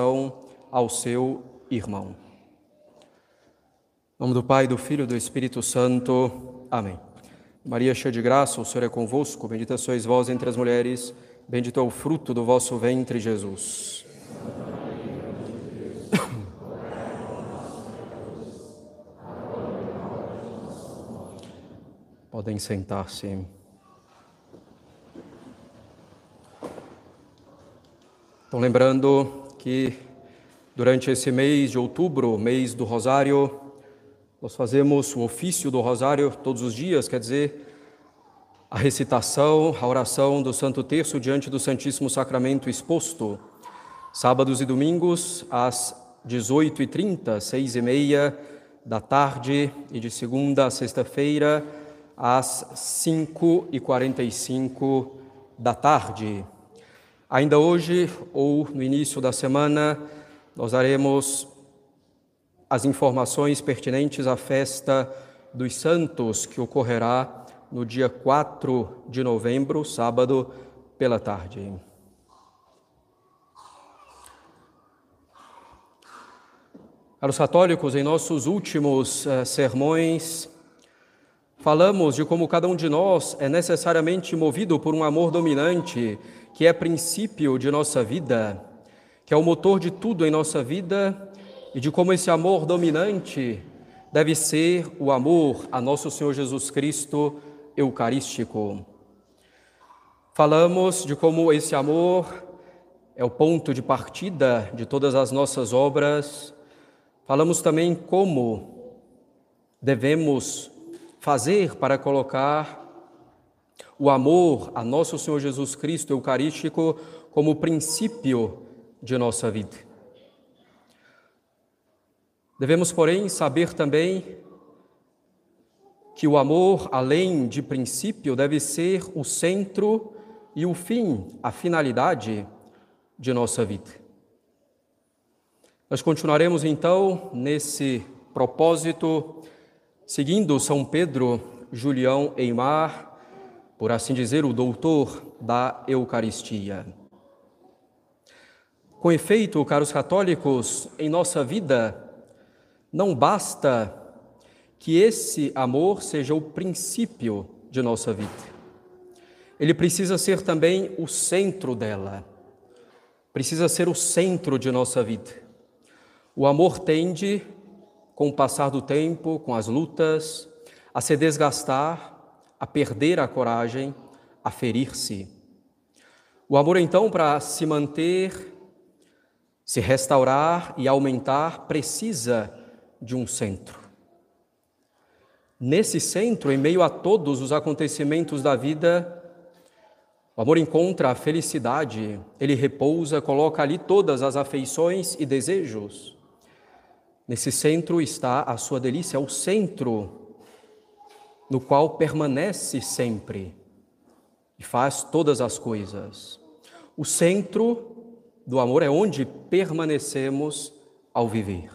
ao seu irmão. Em nome do Pai, do Filho e do Espírito Santo. Amém. Maria, cheia de graça, o Senhor é convosco. Bendita sois vós entre as mulheres, bendito é o fruto do vosso ventre, Jesus. Podem sentar-se. Então, lembrando que durante esse mês de outubro, mês do Rosário, nós fazemos o ofício do Rosário todos os dias, quer dizer, a recitação, a oração do Santo Terço diante do Santíssimo Sacramento exposto, sábados e domingos, às 18h30, 6h30 da tarde, e de segunda a sexta-feira, às 5h45 da tarde. Ainda hoje ou no início da semana, nós daremos as informações pertinentes à festa dos santos que ocorrerá no dia 4 de novembro, sábado, pela tarde. Caros católicos, em nossos últimos uh, sermões, falamos de como cada um de nós é necessariamente movido por um amor dominante que é princípio de nossa vida, que é o motor de tudo em nossa vida, e de como esse amor dominante deve ser o amor a nosso Senhor Jesus Cristo eucarístico. Falamos de como esse amor é o ponto de partida de todas as nossas obras. Falamos também como devemos fazer para colocar o amor a nosso Senhor Jesus Cristo Eucarístico como princípio de nossa vida. Devemos, porém, saber também que o amor, além de princípio, deve ser o centro e o fim, a finalidade de nossa vida. Nós continuaremos então nesse propósito, seguindo São Pedro Julião Eimar, por assim dizer, o doutor da Eucaristia. Com efeito, caros católicos, em nossa vida não basta que esse amor seja o princípio de nossa vida. Ele precisa ser também o centro dela. Precisa ser o centro de nossa vida. O amor tende, com o passar do tempo, com as lutas, a se desgastar, a perder a coragem, a ferir-se. O amor, então, para se manter, se restaurar e aumentar, precisa de um centro. Nesse centro, em meio a todos os acontecimentos da vida, o amor encontra a felicidade, ele repousa, coloca ali todas as afeições e desejos. Nesse centro está a sua delícia, é o centro no qual permanece sempre e faz todas as coisas. O centro do amor é onde permanecemos ao viver.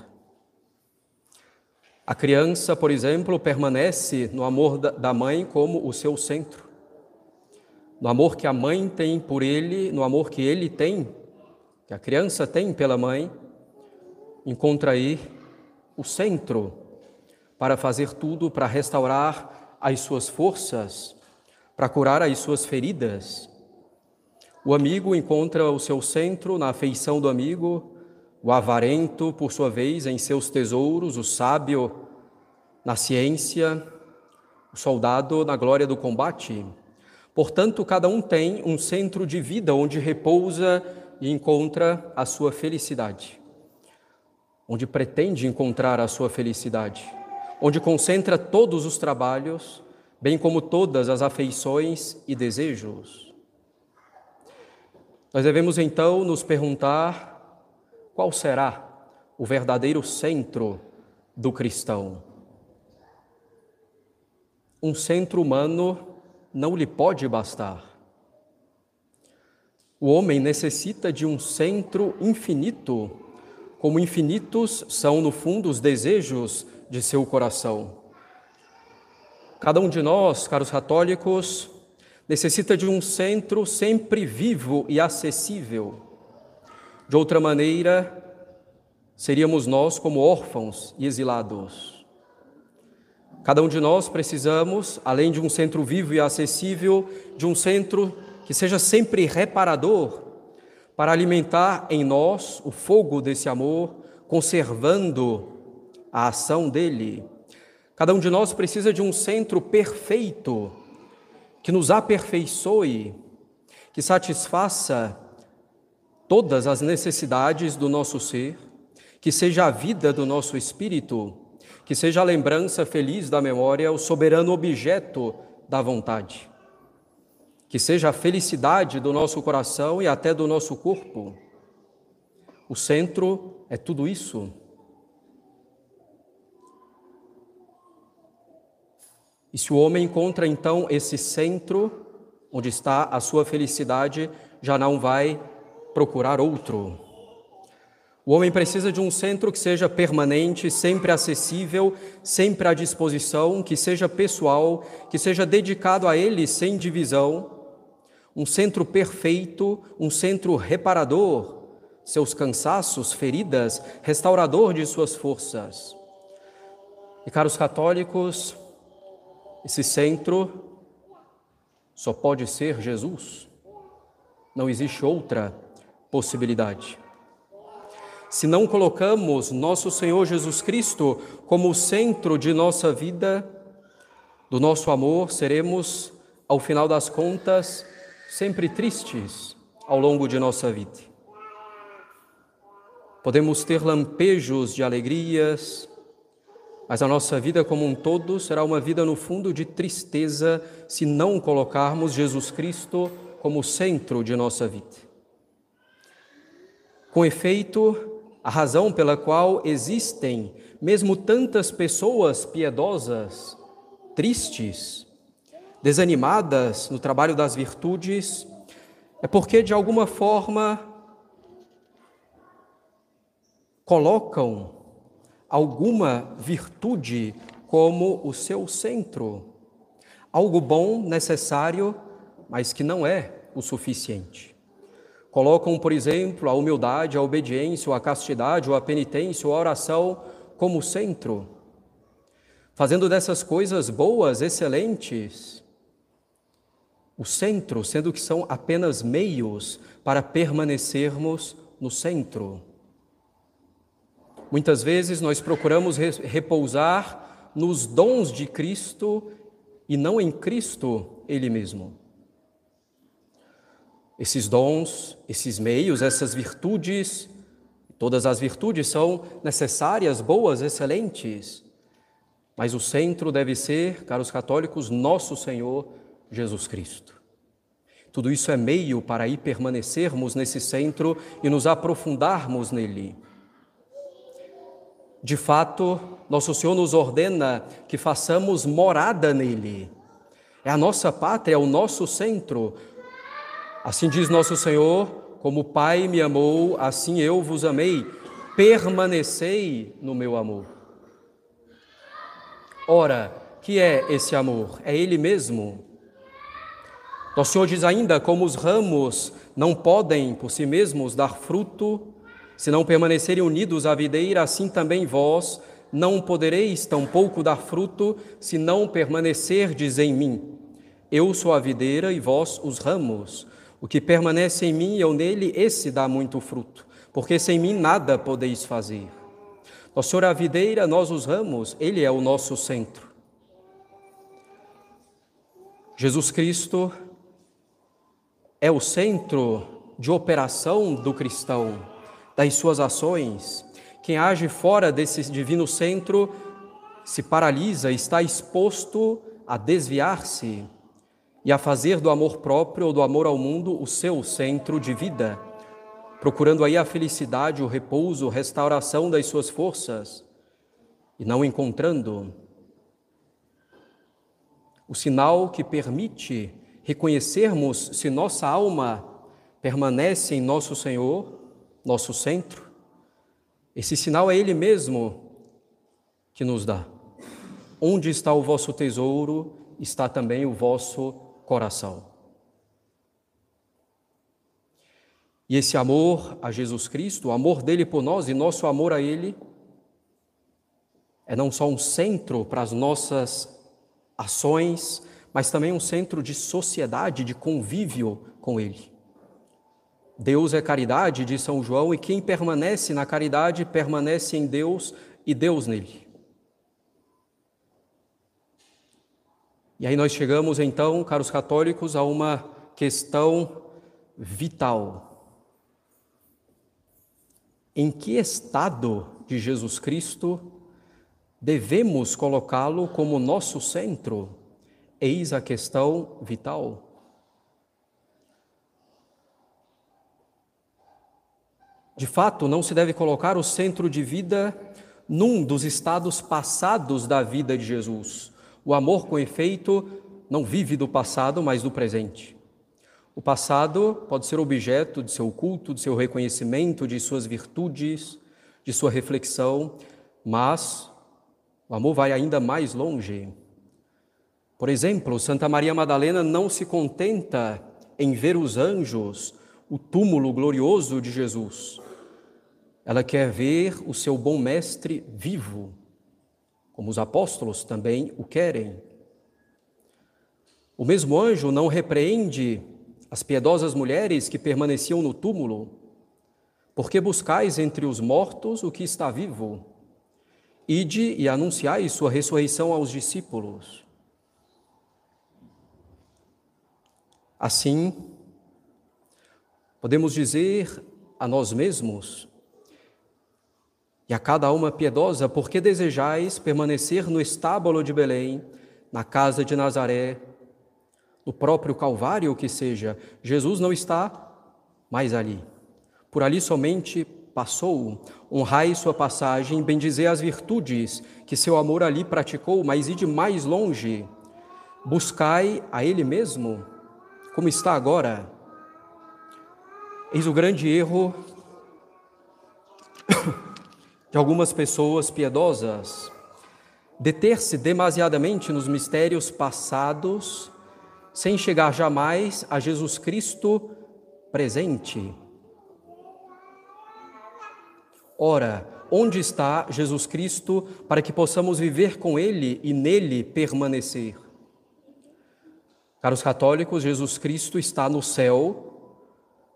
A criança, por exemplo, permanece no amor da mãe como o seu centro. No amor que a mãe tem por ele, no amor que ele tem, que a criança tem pela mãe, encontra aí o centro para fazer tudo para restaurar as suas forças, para curar as suas feridas. O amigo encontra o seu centro na afeição do amigo, o avarento, por sua vez, em seus tesouros, o sábio na ciência, o soldado na glória do combate. Portanto, cada um tem um centro de vida onde repousa e encontra a sua felicidade, onde pretende encontrar a sua felicidade onde concentra todos os trabalhos, bem como todas as afeições e desejos. Nós devemos então nos perguntar qual será o verdadeiro centro do cristão. Um centro humano não lhe pode bastar. O homem necessita de um centro infinito, como infinitos são, no fundo, os desejos de seu coração. Cada um de nós, caros católicos, necessita de um centro sempre vivo e acessível. De outra maneira, seríamos nós como órfãos e exilados. Cada um de nós precisamos, além de um centro vivo e acessível, de um centro que seja sempre reparador, para alimentar em nós o fogo desse amor, conservando a ação dele. Cada um de nós precisa de um centro perfeito que nos aperfeiçoe, que satisfaça todas as necessidades do nosso ser, que seja a vida do nosso espírito, que seja a lembrança feliz da memória, o soberano objeto da vontade, que seja a felicidade do nosso coração e até do nosso corpo. O centro é tudo isso. E se o homem encontra então esse centro onde está a sua felicidade, já não vai procurar outro. O homem precisa de um centro que seja permanente, sempre acessível, sempre à disposição, que seja pessoal, que seja dedicado a ele sem divisão, um centro perfeito, um centro reparador, seus cansaços, feridas, restaurador de suas forças. E caros católicos, esse centro só pode ser Jesus. Não existe outra possibilidade. Se não colocamos nosso Senhor Jesus Cristo como o centro de nossa vida, do nosso amor, seremos, ao final das contas, sempre tristes ao longo de nossa vida. Podemos ter lampejos de alegrias, mas a nossa vida como um todo será uma vida, no fundo, de tristeza se não colocarmos Jesus Cristo como centro de nossa vida. Com efeito, a razão pela qual existem mesmo tantas pessoas piedosas, tristes, desanimadas no trabalho das virtudes, é porque de alguma forma colocam alguma virtude como o seu centro, algo bom, necessário, mas que não é o suficiente. Colocam, por exemplo, a humildade, a obediência, a castidade, a penitência, a oração como centro, fazendo dessas coisas boas, excelentes, o centro, sendo que são apenas meios para permanecermos no centro. Muitas vezes nós procuramos repousar nos dons de Cristo e não em Cristo Ele mesmo. Esses dons, esses meios, essas virtudes, todas as virtudes são necessárias, boas, excelentes, mas o centro deve ser, caros católicos, nosso Senhor Jesus Cristo. Tudo isso é meio para aí permanecermos nesse centro e nos aprofundarmos nele. De fato, nosso Senhor nos ordena que façamos morada nele. É a nossa pátria, é o nosso centro, Assim diz nosso Senhor: como o Pai me amou, assim eu vos amei, permanecei no meu amor. Ora, que é esse amor? É Ele mesmo. Nosso Senhor diz ainda: como os ramos não podem por si mesmos dar fruto, se não permanecerem unidos à videira, assim também vós não podereis tampouco dar fruto, se não permanecerdes em mim. Eu sou a videira e vós os ramos. O que permanece em mim e eu nele, esse dá muito fruto, porque sem mim nada podeis fazer. Nosso Senhor é a videira, nós os ramos, Ele é o nosso centro. Jesus Cristo é o centro de operação do cristão, das suas ações. Quem age fora desse divino centro se paralisa, está exposto a desviar-se e a fazer do amor próprio ou do amor ao mundo o seu centro de vida, procurando aí a felicidade, o repouso, a restauração das suas forças e não encontrando o sinal que permite reconhecermos se nossa alma permanece em nosso Senhor, nosso centro. Esse sinal é Ele mesmo que nos dá. Onde está o vosso tesouro, está também o vosso coração. E esse amor a Jesus Cristo, o amor dele por nós e nosso amor a ele, é não só um centro para as nossas ações, mas também um centro de sociedade, de convívio com ele. Deus é caridade, diz São João, e quem permanece na caridade permanece em Deus e Deus nele. E aí nós chegamos então, caros católicos, a uma questão vital. Em que estado de Jesus Cristo devemos colocá-lo como nosso centro? Eis a questão vital. De fato, não se deve colocar o centro de vida num dos estados passados da vida de Jesus. O amor, com efeito, não vive do passado, mas do presente. O passado pode ser objeto de seu culto, de seu reconhecimento, de suas virtudes, de sua reflexão, mas o amor vai ainda mais longe. Por exemplo, Santa Maria Madalena não se contenta em ver os anjos, o túmulo glorioso de Jesus. Ela quer ver o seu bom mestre vivo, como os apóstolos também o querem. O mesmo anjo não repreende as piedosas mulheres que permaneciam no túmulo, porque buscais entre os mortos o que está vivo. Ide e anunciai sua ressurreição aos discípulos. Assim, podemos dizer a nós mesmos e a cada alma piedosa, porque desejais permanecer no estábulo de Belém, na casa de Nazaré, no próprio Calvário que seja, Jesus não está mais ali. Por ali somente passou. Honrai sua passagem, bendizei as virtudes que seu amor ali praticou, mas ide mais longe. Buscai a Ele mesmo, como está agora. Eis o grande erro de algumas pessoas piedosas deter-se demasiadamente nos mistérios passados, sem chegar jamais a Jesus Cristo presente. Ora, onde está Jesus Cristo para que possamos viver com Ele e nele permanecer? Caros católicos, Jesus Cristo está no céu,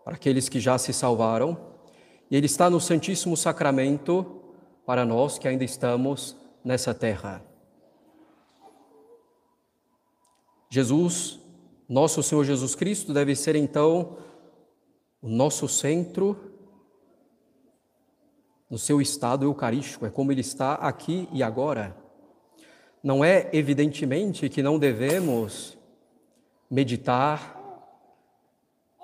para aqueles que já se salvaram, e Ele está no Santíssimo Sacramento, para nós que ainda estamos nessa terra. Jesus, nosso Senhor Jesus Cristo, deve ser então o nosso centro no seu estado eucarístico, é como ele está aqui e agora. Não é evidentemente que não devemos meditar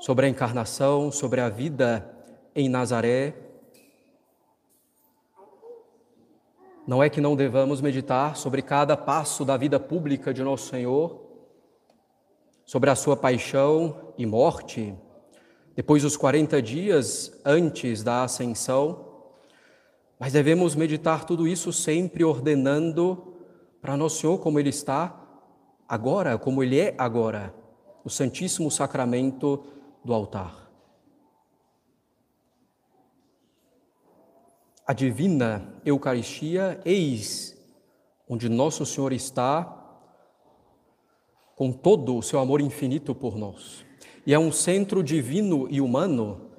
sobre a encarnação, sobre a vida em Nazaré, Não é que não devamos meditar sobre cada passo da vida pública de nosso Senhor, sobre a sua paixão e morte, depois dos 40 dias antes da ascensão, mas devemos meditar tudo isso sempre ordenando para nosso Senhor como Ele está agora, como Ele é agora, o Santíssimo Sacramento do altar. A divina Eucaristia, eis onde Nosso Senhor está com todo o seu amor infinito por nós. E é um centro divino e humano.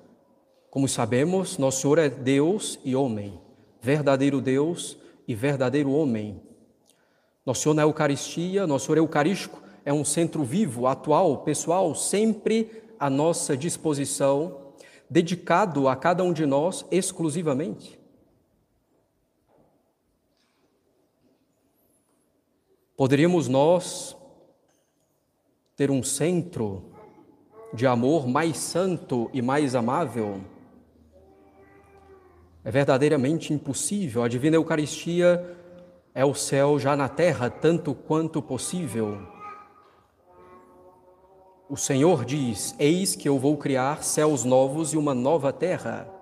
Como sabemos, Nosso Senhor é Deus e homem, verdadeiro Deus e verdadeiro homem. Nosso Senhor na Eucaristia, Nosso Senhor Eucarístico, é um centro vivo, atual, pessoal, sempre à nossa disposição, dedicado a cada um de nós exclusivamente. Poderíamos nós ter um centro de amor mais santo e mais amável? É verdadeiramente impossível. A divina Eucaristia é o céu já na terra, tanto quanto possível. O Senhor diz: Eis que eu vou criar céus novos e uma nova terra.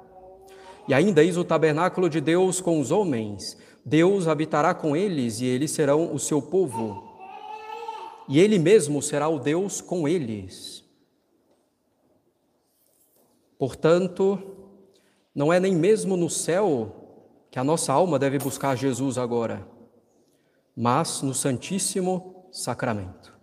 E ainda eis o tabernáculo de Deus com os homens, Deus habitará com eles e eles serão o seu povo. E Ele mesmo será o Deus com eles. Portanto, não é nem mesmo no céu que a nossa alma deve buscar Jesus agora, mas no Santíssimo Sacramento.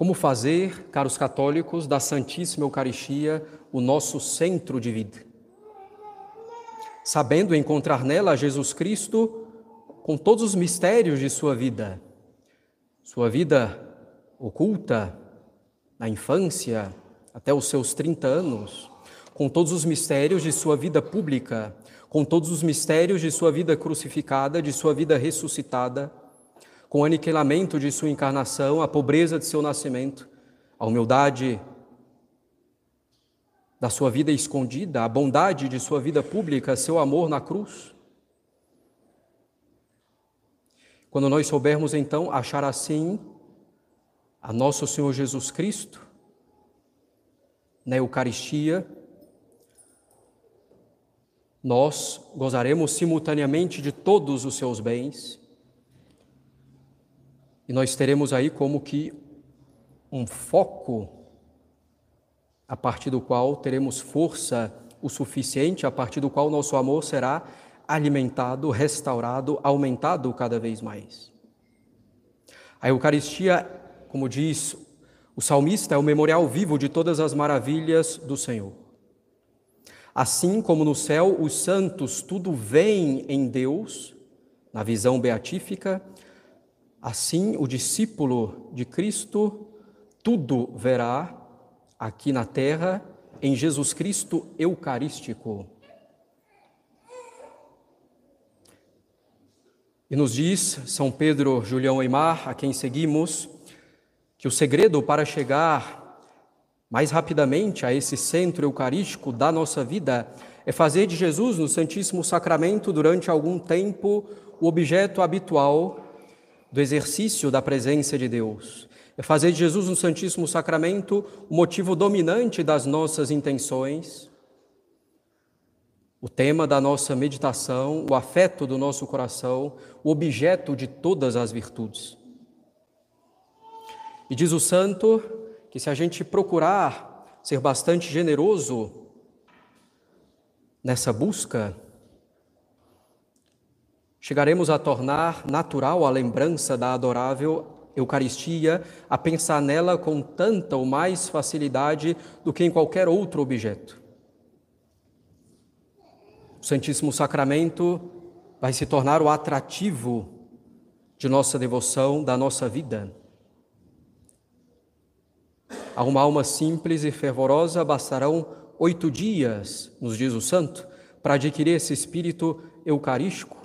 Como fazer, caros católicos, da Santíssima Eucaristia o nosso centro de vida? Sabendo encontrar nela Jesus Cristo com todos os mistérios de sua vida, sua vida oculta na infância até os seus 30 anos, com todos os mistérios de sua vida pública, com todos os mistérios de sua vida crucificada, de sua vida ressuscitada, com o aniquilamento de sua encarnação, a pobreza de seu nascimento, a humildade da sua vida escondida, a bondade de sua vida pública, seu amor na cruz. Quando nós soubermos então achar assim a nosso Senhor Jesus Cristo na Eucaristia, nós gozaremos simultaneamente de todos os seus bens e nós teremos aí como que um foco a partir do qual teremos força o suficiente, a partir do qual nosso amor será alimentado, restaurado, aumentado cada vez mais. A Eucaristia como diz o salmista, é o memorial vivo de todas as maravilhas do Senhor. Assim como no céu os santos tudo veem em Deus, na visão beatífica, assim o discípulo de Cristo tudo verá aqui na terra em Jesus Cristo Eucarístico. E nos diz São Pedro Julião Eimar, a quem seguimos, que o segredo para chegar mais rapidamente a esse centro eucarístico da nossa vida é fazer de Jesus no Santíssimo Sacramento durante algum tempo o objeto habitual do exercício da presença de Deus. É fazer de Jesus no Santíssimo Sacramento o motivo dominante das nossas intenções, o tema da nossa meditação, o afeto do nosso coração, o objeto de todas as virtudes. E diz o santo que se a gente procurar ser bastante generoso nessa busca, chegaremos a tornar natural a lembrança da adorável Eucaristia, a pensar nela com tanta ou mais facilidade do que em qualquer outro objeto. O Santíssimo Sacramento vai se tornar o atrativo de nossa devoção, da nossa vida. A uma alma simples e fervorosa bastarão oito dias, nos diz o santo, para adquirir esse espírito eucarístico.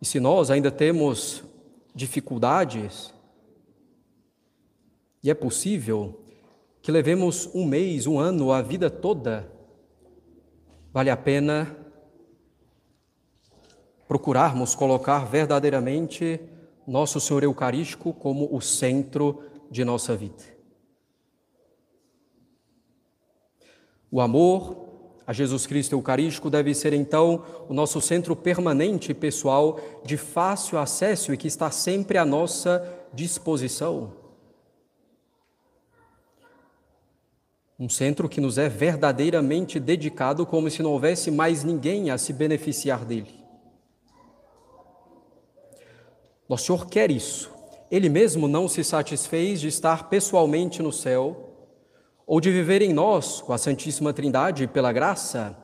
E se nós ainda temos dificuldades, e é possível que levemos um mês, um ano, a vida toda, vale a pena procurarmos colocar verdadeiramente nosso Senhor Eucarístico como o centro de nossa vida. O amor a Jesus Cristo Eucarístico deve ser então o nosso centro permanente e pessoal de fácil acesso e que está sempre à nossa disposição. Um centro que nos é verdadeiramente dedicado, como se não houvesse mais ninguém a se beneficiar dele. Nosso Senhor quer isso. Ele mesmo não se satisfez de estar pessoalmente no céu ou de viver em nós com a Santíssima Trindade pela graça,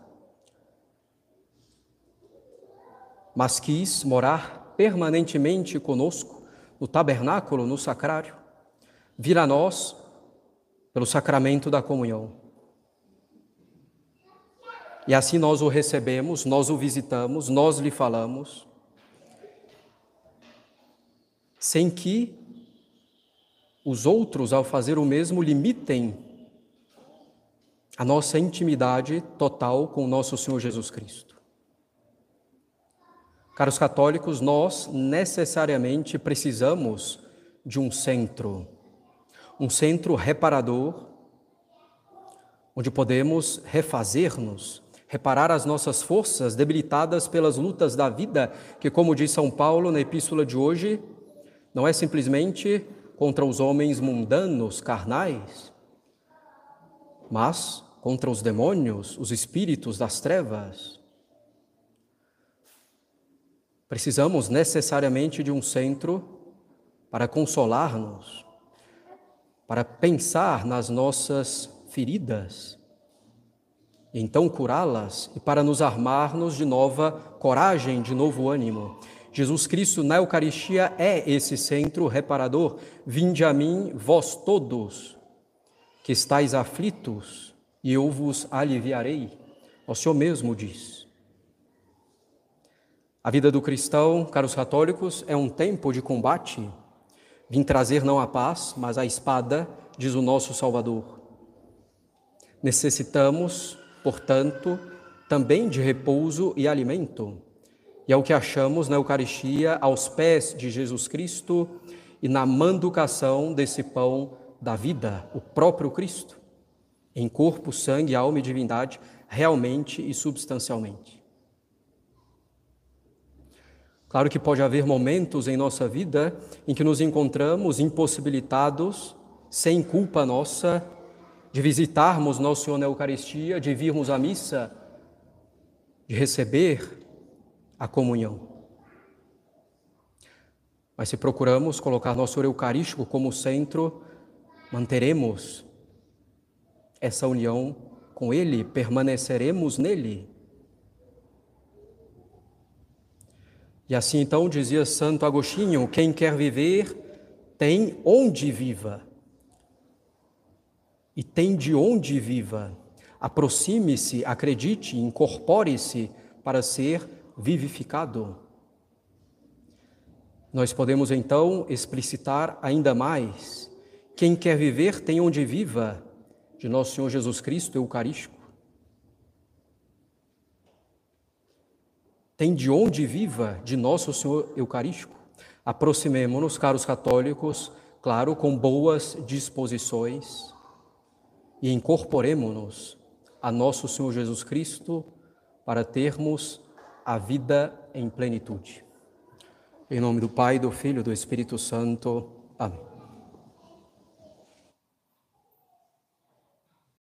mas quis morar permanentemente conosco no tabernáculo, no sacrário, vir a nós pelo sacramento da comunhão. E assim nós o recebemos, nós o visitamos, nós lhe falamos, sem que os outros, ao fazer o mesmo, limitem a nossa intimidade total com o nosso Senhor Jesus Cristo. Caros católicos, nós necessariamente precisamos de um centro, um centro reparador, onde podemos refazer-nos, reparar as nossas forças debilitadas pelas lutas da vida, que, como diz São Paulo na epístola de hoje, não é simplesmente contra os homens mundanos, carnais, mas contra os demônios, os espíritos das trevas. Precisamos necessariamente de um centro para consolar-nos, para pensar nas nossas feridas, e então curá-las e para nos armarmos de nova coragem, de novo ânimo. Jesus Cristo na Eucaristia é esse centro reparador. Vinde a mim, vós todos, que estáis aflitos, e eu vos aliviarei. O Senhor mesmo diz. A vida do cristão, caros católicos, é um tempo de combate. Vim trazer não a paz, mas a espada, diz o nosso Salvador. Necessitamos, portanto, também de repouso e alimento. E é o que achamos na Eucaristia, aos pés de Jesus Cristo e na manducação desse pão da vida, o próprio Cristo, em corpo, sangue, alma e divindade, realmente e substancialmente. Claro que pode haver momentos em nossa vida em que nos encontramos impossibilitados, sem culpa nossa, de visitarmos Nosso Senhor na Eucaristia, de virmos à missa, de receber a comunhão. Mas se procuramos colocar nosso Eucarístico como centro, manteremos essa união com Ele, permaneceremos nele. E assim então dizia Santo Agostinho: quem quer viver tem onde viva. E tem de onde viva. Aproxime-se, acredite, incorpore-se para ser vivificado. Nós podemos então explicitar ainda mais: quem quer viver tem onde viva, de nosso Senhor Jesus Cristo Eucarístico. Tem de onde viva de nosso Senhor Eucarístico. Aproximemo-nos, caros católicos, claro, com boas disposições e incorporemo-nos a nosso Senhor Jesus Cristo para termos a vida em plenitude. Em nome do Pai, do Filho e do Espírito Santo. Amém.